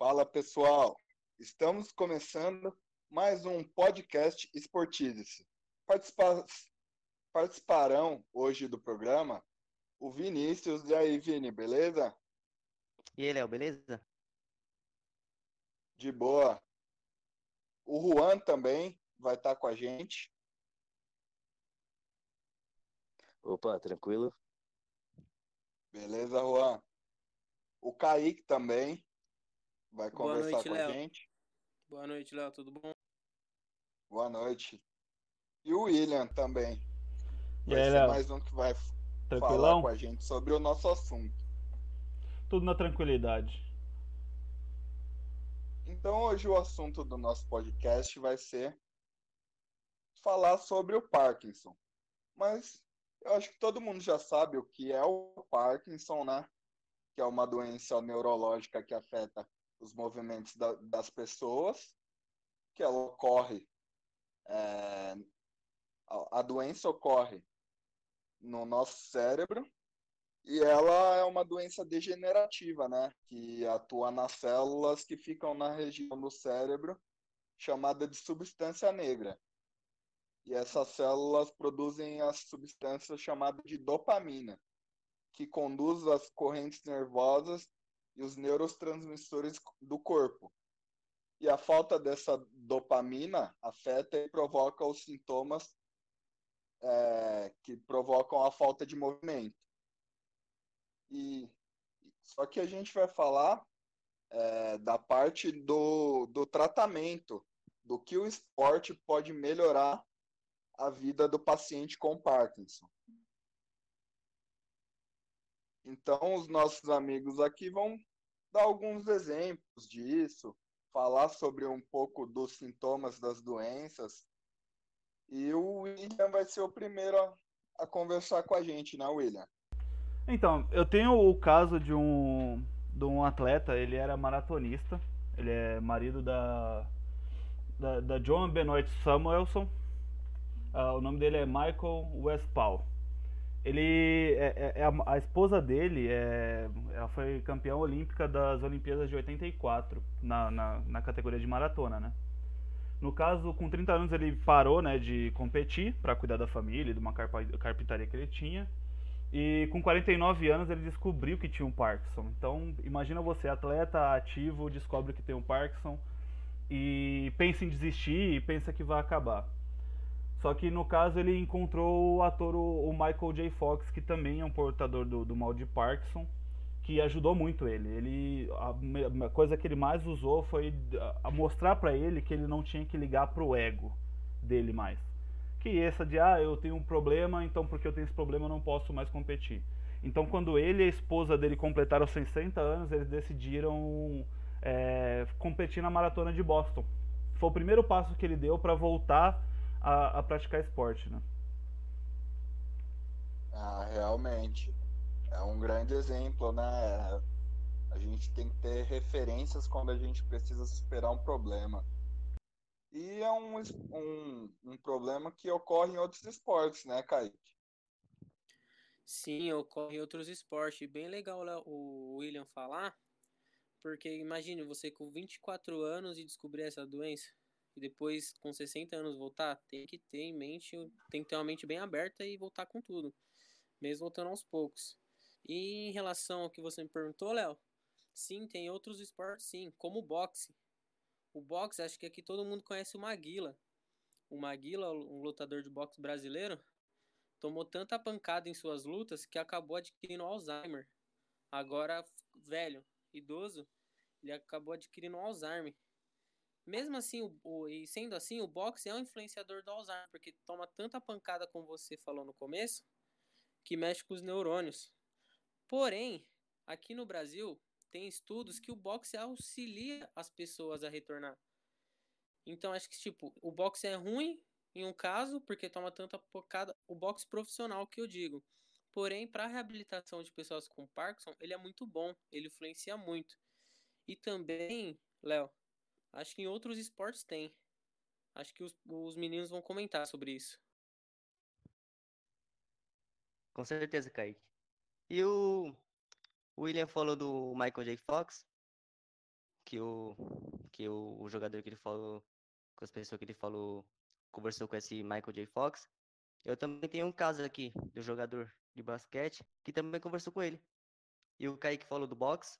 Fala pessoal, estamos começando mais um podcast Esportize-se. Participa participarão hoje do programa o Vinícius. E aí, Vini, beleza? E aí, Léo, beleza? De boa. O Juan também vai estar com a gente. Opa, tranquilo? Beleza, Juan. O Kaique também vai conversar noite, com a gente. Boa noite, Léo, tudo bom? Boa noite. E o William também. E Vai aí, ser Léo? mais um que vai f- falar Tranquilão? com a gente sobre o nosso assunto. Tudo na tranquilidade. Então, hoje o assunto do nosso podcast vai ser falar sobre o Parkinson. Mas eu acho que todo mundo já sabe o que é o Parkinson, né? Que é uma doença neurológica que afeta os movimentos da- das pessoas, que ela ocorre, é, a, a doença ocorre no nosso cérebro e ela é uma doença degenerativa, né? Que atua nas células que ficam na região do cérebro chamada de substância negra. E essas células produzem a substância chamada de dopamina, que conduz as correntes nervosas e os neurotransmissores do corpo. E a falta dessa dopamina afeta e provoca os sintomas é, que provocam a falta de movimento. E só que a gente vai falar é, da parte do, do tratamento, do que o esporte pode melhorar a vida do paciente com Parkinson. Então, os nossos amigos aqui vão dar alguns exemplos disso, falar sobre um pouco dos sintomas das doenças. E o William vai ser o primeiro a, a conversar com a gente, né, William? Então, eu tenho o caso de um, de um atleta, ele era maratonista, ele é marido da, da, da John Benoit Samuelson, Ah, o nome dele é Michael Westphal. Ele, é, é- é a, a esposa dele, é, ela foi campeã olímpica das Olimpíadas de 84, na, na, na categoria de maratona, né? No caso, com 30 anos ele parou, né, de competir para cuidar da família, de uma carpintaria que ele tinha. E com 49 anos ele descobriu que tinha um Parkinson. Então, imagina você, atleta ativo, descobre que tem um Parkinson e pensa em desistir e pensa que vai acabar. Só que no caso ele encontrou o ator o Michael J. Fox, que também é um portador do, do mal de Parkinson, que ajudou muito ele. Ele a, a coisa que ele mais usou foi a- a mostrar pra ele que ele não tinha que ligar pro ego dele mais que essa de ah, eu tenho um problema, então porque eu tenho esse problema eu não posso mais competir. Então quando ele e a esposa dele completaram 60 anos, eles decidiram é, competir na maratona de Boston. Foi o primeiro passo que ele deu para voltar a, a praticar esporte, né? Ah, realmente. É um grande exemplo, né? A gente tem que ter referências quando a gente precisa superar um problema. E é um, um, um problema que ocorre em outros esportes, né, Kaique? Sim, ocorre em outros esportes. Bem legal o William falar, porque imagine você com 24 anos e descobrir essa doença, e depois com 60 anos voltar, tem que ter em mente, tem que ter uma mente bem aberta e voltar com tudo, mesmo voltando aos poucos. E em relação ao que você me perguntou, Léo, sim, tem outros esportes, sim, como o boxe. O boxe, acho que aqui todo mundo conhece o Maguila. O Maguila, um lutador de boxe brasileiro, tomou tanta pancada em suas lutas que acabou adquirindo Alzheimer. Agora, velho, idoso, ele acabou adquirindo Alzheimer. Mesmo assim, o, o- e sendo assim, o boxe é um influenciador do Alzheimer, porque toma tanta pancada, como você falou no começo, que mexe com os neurônios. Porém, aqui no Brasil, tem estudos que o boxe auxilia as pessoas a retornar. Então, acho que, tipo, o boxe é ruim em um caso, porque toma tanta pancada, o boxe profissional que eu digo. Porém, para reabilitação de pessoas com Parkinson, ele é muito bom, ele influencia muito. E também, Léo, acho que em outros esportes tem. Acho que os, os meninos vão comentar sobre isso. Com certeza, Kaique. E o William falou do Michael J. Fox, que o que o, o jogador que ele falou, com as pessoas que ele falou, conversou com esse Michael J. Fox, eu também tenho um caso aqui do jogador de basquete que também conversou com ele. E o Kaique falou do boxe.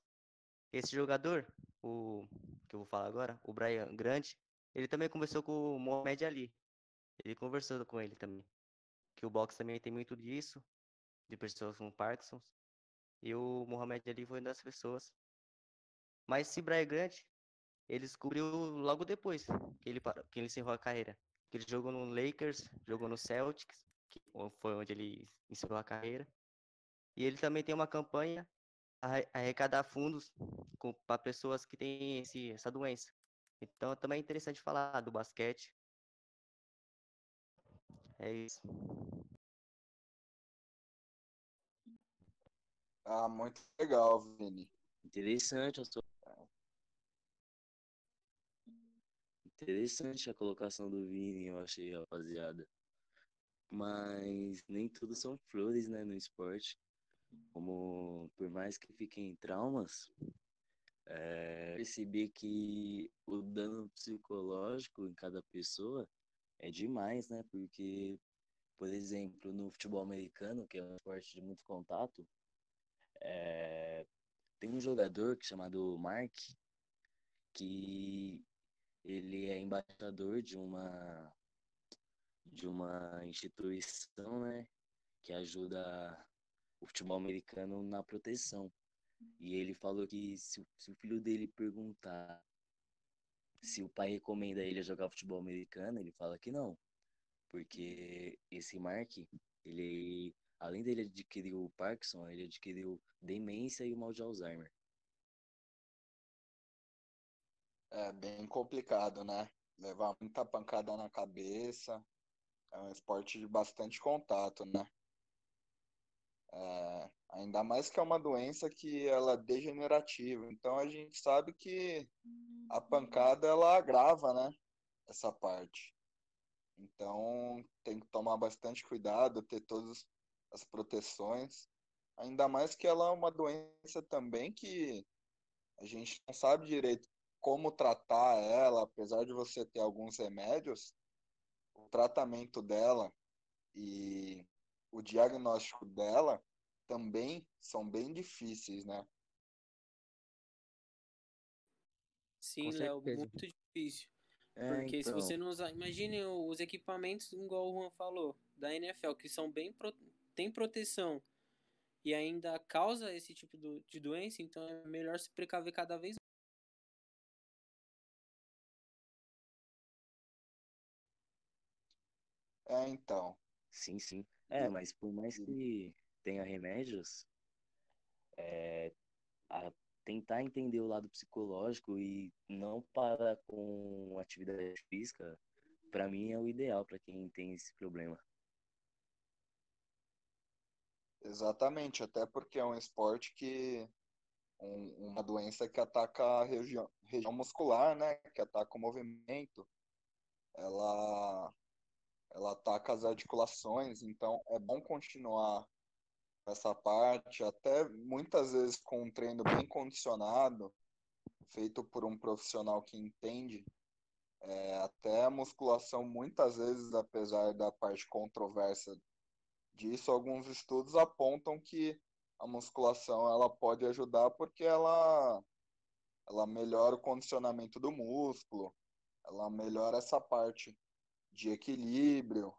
Esse jogador, o que eu vou falar agora, o Brian Grant, ele também conversou com o Mohamed Ali. Ele conversou com ele também. Que o boxe também tem muito disso, de pessoas com Parkinson. E o Mohamed Ali foi uma das pessoas. Mas esse Brian Grant, ele descobriu logo depois que ele, que ele encerrou a carreira. Que ele jogou no Lakers, jogou no Celtics, que foi onde ele encerrou a carreira. E ele também tem uma campanha arrecadar fundos para pessoas que têm esse, essa doença. Então também é interessante falar do basquete. É isso. Ah, muito legal, Vini. Interessante a sua... Interessante a colocação do Vini, eu achei, rapaziada. Mas nem tudo são flores, né, no esporte. Como, por mais que fiquem traumas, é, que o dano psicológico em cada pessoa é demais, né? Porque, por exemplo, no futebol americano, que é um esporte de muito contato, é, tem um jogador é chamado Mark, que ele é embaixador de uma de uma instituição, né, que ajuda o futebol americano na proteção. E ele falou que se, se o filho dele perguntar se o pai recomenda ele a jogar futebol americano, ele fala que não. Porque esse Mark, ele, além dele adquirir o Parkinson, ele adquiriu demência e o mal de Alzheimer. É bem complicado, né? Levar muita pancada na cabeça. É um esporte de bastante contato, né? É, ainda mais que é uma doença que ela é degenerativa. Então a gente sabe que a pancada ela agrava, né? Essa parte. Então tem que tomar bastante cuidado, ter todas as proteções. Ainda mais que ela é uma doença também que a gente não sabe direito como tratar ela, apesar de você ter alguns remédios, o tratamento dela e o diagnóstico dela também são bem difíceis, né? Sim, Léo, muito difícil. É, Porque então... se você não usar. Imagine os equipamentos, igual o Juan falou, da NFL, que são bem. Pro... tem proteção e ainda causa esse tipo de doença, então é melhor se precaver cada vez mais. É, então. Sim, sim. É, mas por mais que tenha remédios, é, tentar entender o lado psicológico e não parar com atividade física, para mim é o ideal para quem tem esse problema. Exatamente, até porque é um esporte que um, uma doença que ataca a região, região muscular, né? Que ataca o movimento. Ela ela ataca as articulações, então é bom continuar essa parte, até muitas vezes com um treino bem condicionado, feito por um profissional que entende, é, até a musculação, muitas vezes, apesar da parte controversa disso, alguns estudos apontam que a musculação ela pode ajudar porque ela, ela melhora o condicionamento do músculo, ela melhora essa parte de equilíbrio.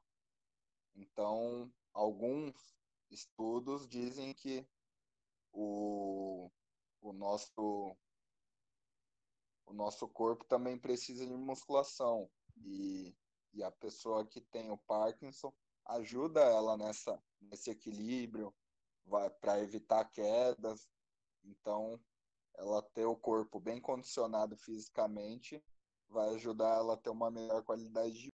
Então, alguns estudos dizem que o, o nosso o nosso corpo também precisa de musculação e, e a pessoa que tem o Parkinson ajuda ela nessa nesse equilíbrio para evitar quedas então ela ter o corpo bem condicionado fisicamente vai ajudar ela a ter uma melhor qualidade de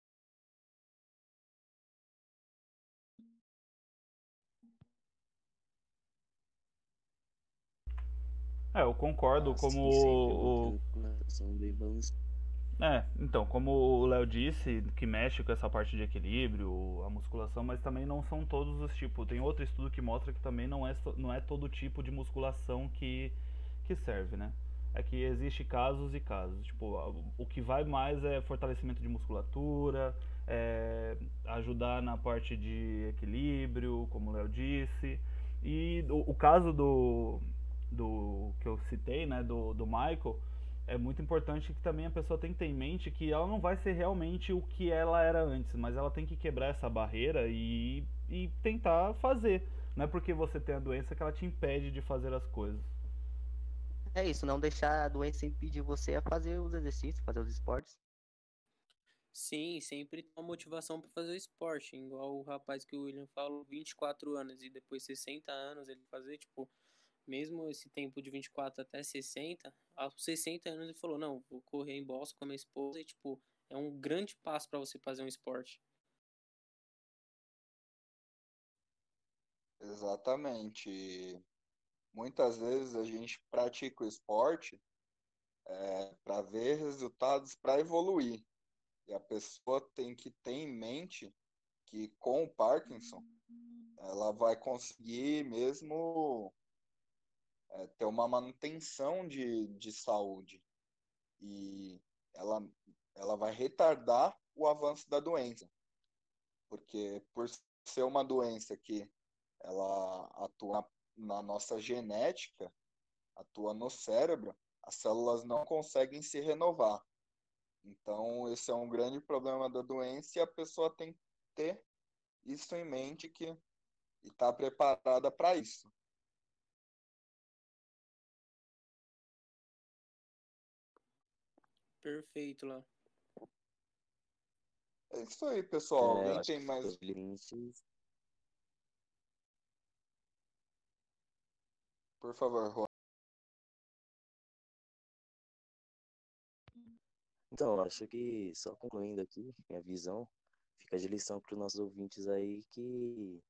É, eu concordo como o. É, então, como o Léo disse, que mexe com essa parte de equilíbrio, a musculação, mas também não são todos os tipos. Tem outro estudo que mostra que também não é, não é todo tipo de musculação que, que serve, né? é que existe casos e casos. Tipo, o que vai mais é fortalecimento de musculatura, é ajudar na parte de equilíbrio, como o Léo disse. E o, o, caso do, do que eu citei, né, do, do Michael, é muito importante que também a pessoa tenha que ter em mente que ela não vai ser realmente o que ela era antes, mas ela tem que quebrar essa barreira e, e tentar fazer. Não é porque você tem a doença que ela te impede de fazer as coisas. É isso, não deixar a doença impedir você a fazer os exercícios, fazer os esportes. Sim, sempre tem uma motivação para fazer o esporte, igual o rapaz que o William falou, 24 anos e depois 60 anos ele fazer, tipo, mesmo esse tempo de 24 até 60, aos 60 anos ele falou: "Não, vou correr em Boston com a minha esposa" e tipo, é um grande passo para você fazer um esporte. Exatamente. Muitas vezes a gente pratica o esporte é, para ver resultados, para evoluir. E a pessoa tem que ter em mente que com o Parkinson ela vai conseguir mesmo é, ter uma manutenção de, de saúde. E ela, ela vai retardar o avanço da doença. Porque por ser uma doença que ela atua na nossa genética, atua no cérebro, as células não conseguem se renovar. Então, esse é um grande problema da doença e a pessoa tem que ter isso em mente que está preparada para isso. Perfeito, lá. É isso aí, pessoal. É, Alguém tem mais. Por favor, Juan. Então, acho que, só concluindo aqui, minha visão, fica de lição para os nossos ouvintes aí que,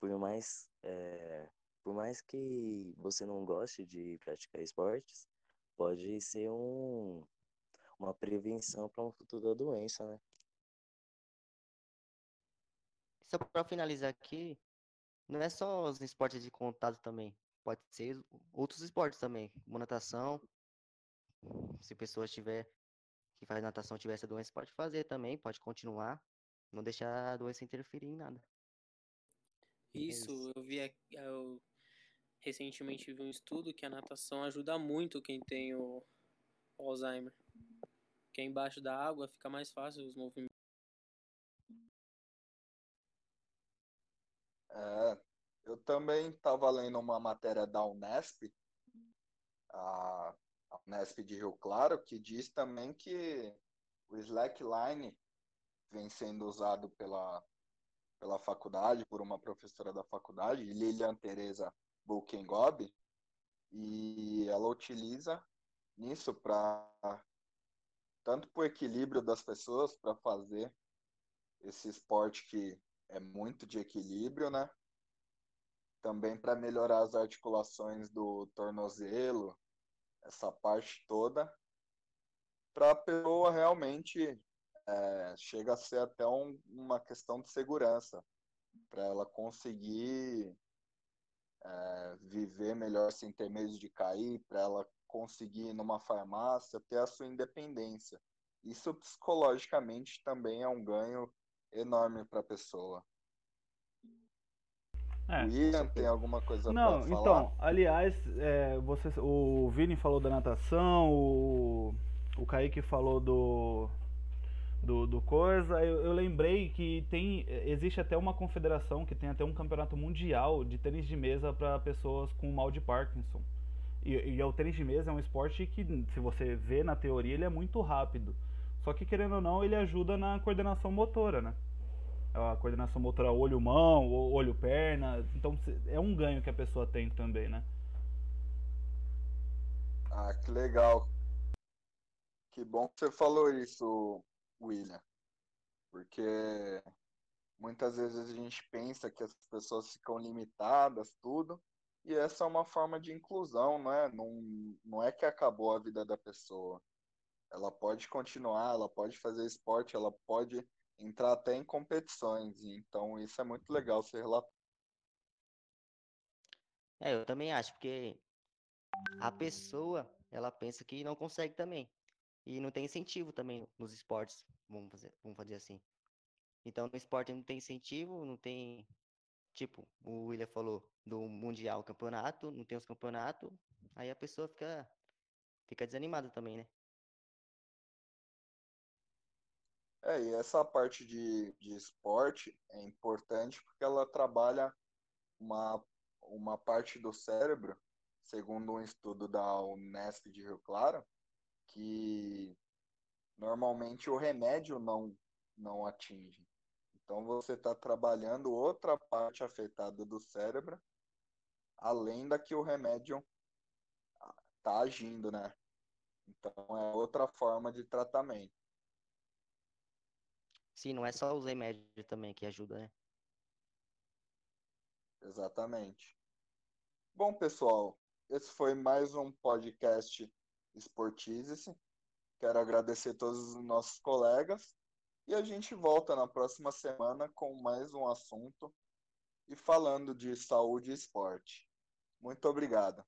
por mais, é, por mais que você não goste de praticar esportes, pode ser um, uma prevenção para uma futura doença, né? Só para finalizar aqui, não é só os esportes de contato também. Pode ser outros esportes também, como natação. Se a pessoa tiver que faz natação tiver essa doença, pode fazer também, pode continuar. Não deixar a doença interferir em nada. Isso, isso. eu vi eu recentemente vi um estudo que a natação ajuda muito quem tem o Alzheimer. Que é embaixo da água fica mais fácil os movimentos. É, eu também estava lendo uma matéria da Unesp, a, Unesp de Rio Claro, que diz também que o slackline vem sendo usado pela, pela faculdade, por uma professora da faculdade, Lilian Teresa Bulkengob, e ela utiliza nisso para tanto para o equilíbrio das pessoas para fazer esse esporte que é muito de equilíbrio, né? Também para melhorar as articulações do tornozelo, essa parte toda, para a pessoa realmente é, chega a ser até um, uma questão de segurança, para ela conseguir é, viver melhor sem ter medo de cair, para ela conseguir numa farmácia ter a sua independência. Isso psicologicamente também é um ganho enorme para a pessoa. É, William, tem alguma coisa Não, falar? então, aliás, é, você, o Vini falou da natação, o, o Kaique falou do, do, do coisa, eu, eu, lembrei que tem existe até uma confederação que tem até um campeonato mundial de tênis de mesa para pessoas com mal de Parkinson. E, e o tênis de mesa é um esporte que, se você vê na teoria, ele é muito rápido. Só que, querendo ou não, ele ajuda na coordenação motora, né? A coordenação motora olho-mão, olho-perna. Então, é um ganho que a pessoa tem também, né? Ah, que legal. Que bom que você falou isso, William. Porque muitas vezes a gente pensa que as pessoas ficam limitadas, tudo, e essa é uma forma de inclusão, não é? Não, não é que acabou a vida da pessoa. Ela pode continuar, ela pode fazer esporte, ela pode entrar até em competições. Então isso é muito legal ser relatado. É, eu também acho, porque a pessoa, ela pensa que não consegue também. E não tem incentivo também nos esportes, vamos fazer, vamos fazer assim. Então, no esporte não tem incentivo, não tem, tipo, o William falou, do Mundial Campeonato, não tem os campeonatos, aí a pessoa fica, fica desanimada também, né? É, e essa parte de, de esporte é importante porque ela trabalha uma, uma parte do cérebro, segundo um estudo da Unesp de Rio Claro, que normalmente o remédio não, não atinge. Então você está trabalhando outra parte afetada do cérebro, além da que o remédio está agindo, né? Então é outra forma de tratamento. Sim, não é só os remédios também que ajuda, né? Exatamente. Bom, pessoal, esse foi mais um podcast Esportize-se. Quero agradecer a todos os nossos colegas e a gente volta na próxima semana com mais um assunto e falando de saúde e esporte. Muito obrigado.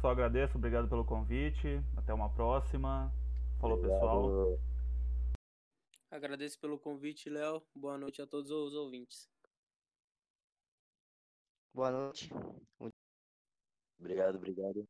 Só agradeço, obrigado pelo convite. Até uma próxima. Falou, obrigado. pessoal. Agradeço pelo convite, Léo. Boa noite a todos os ouvintes. Boa noite. Obrigado, obrigado.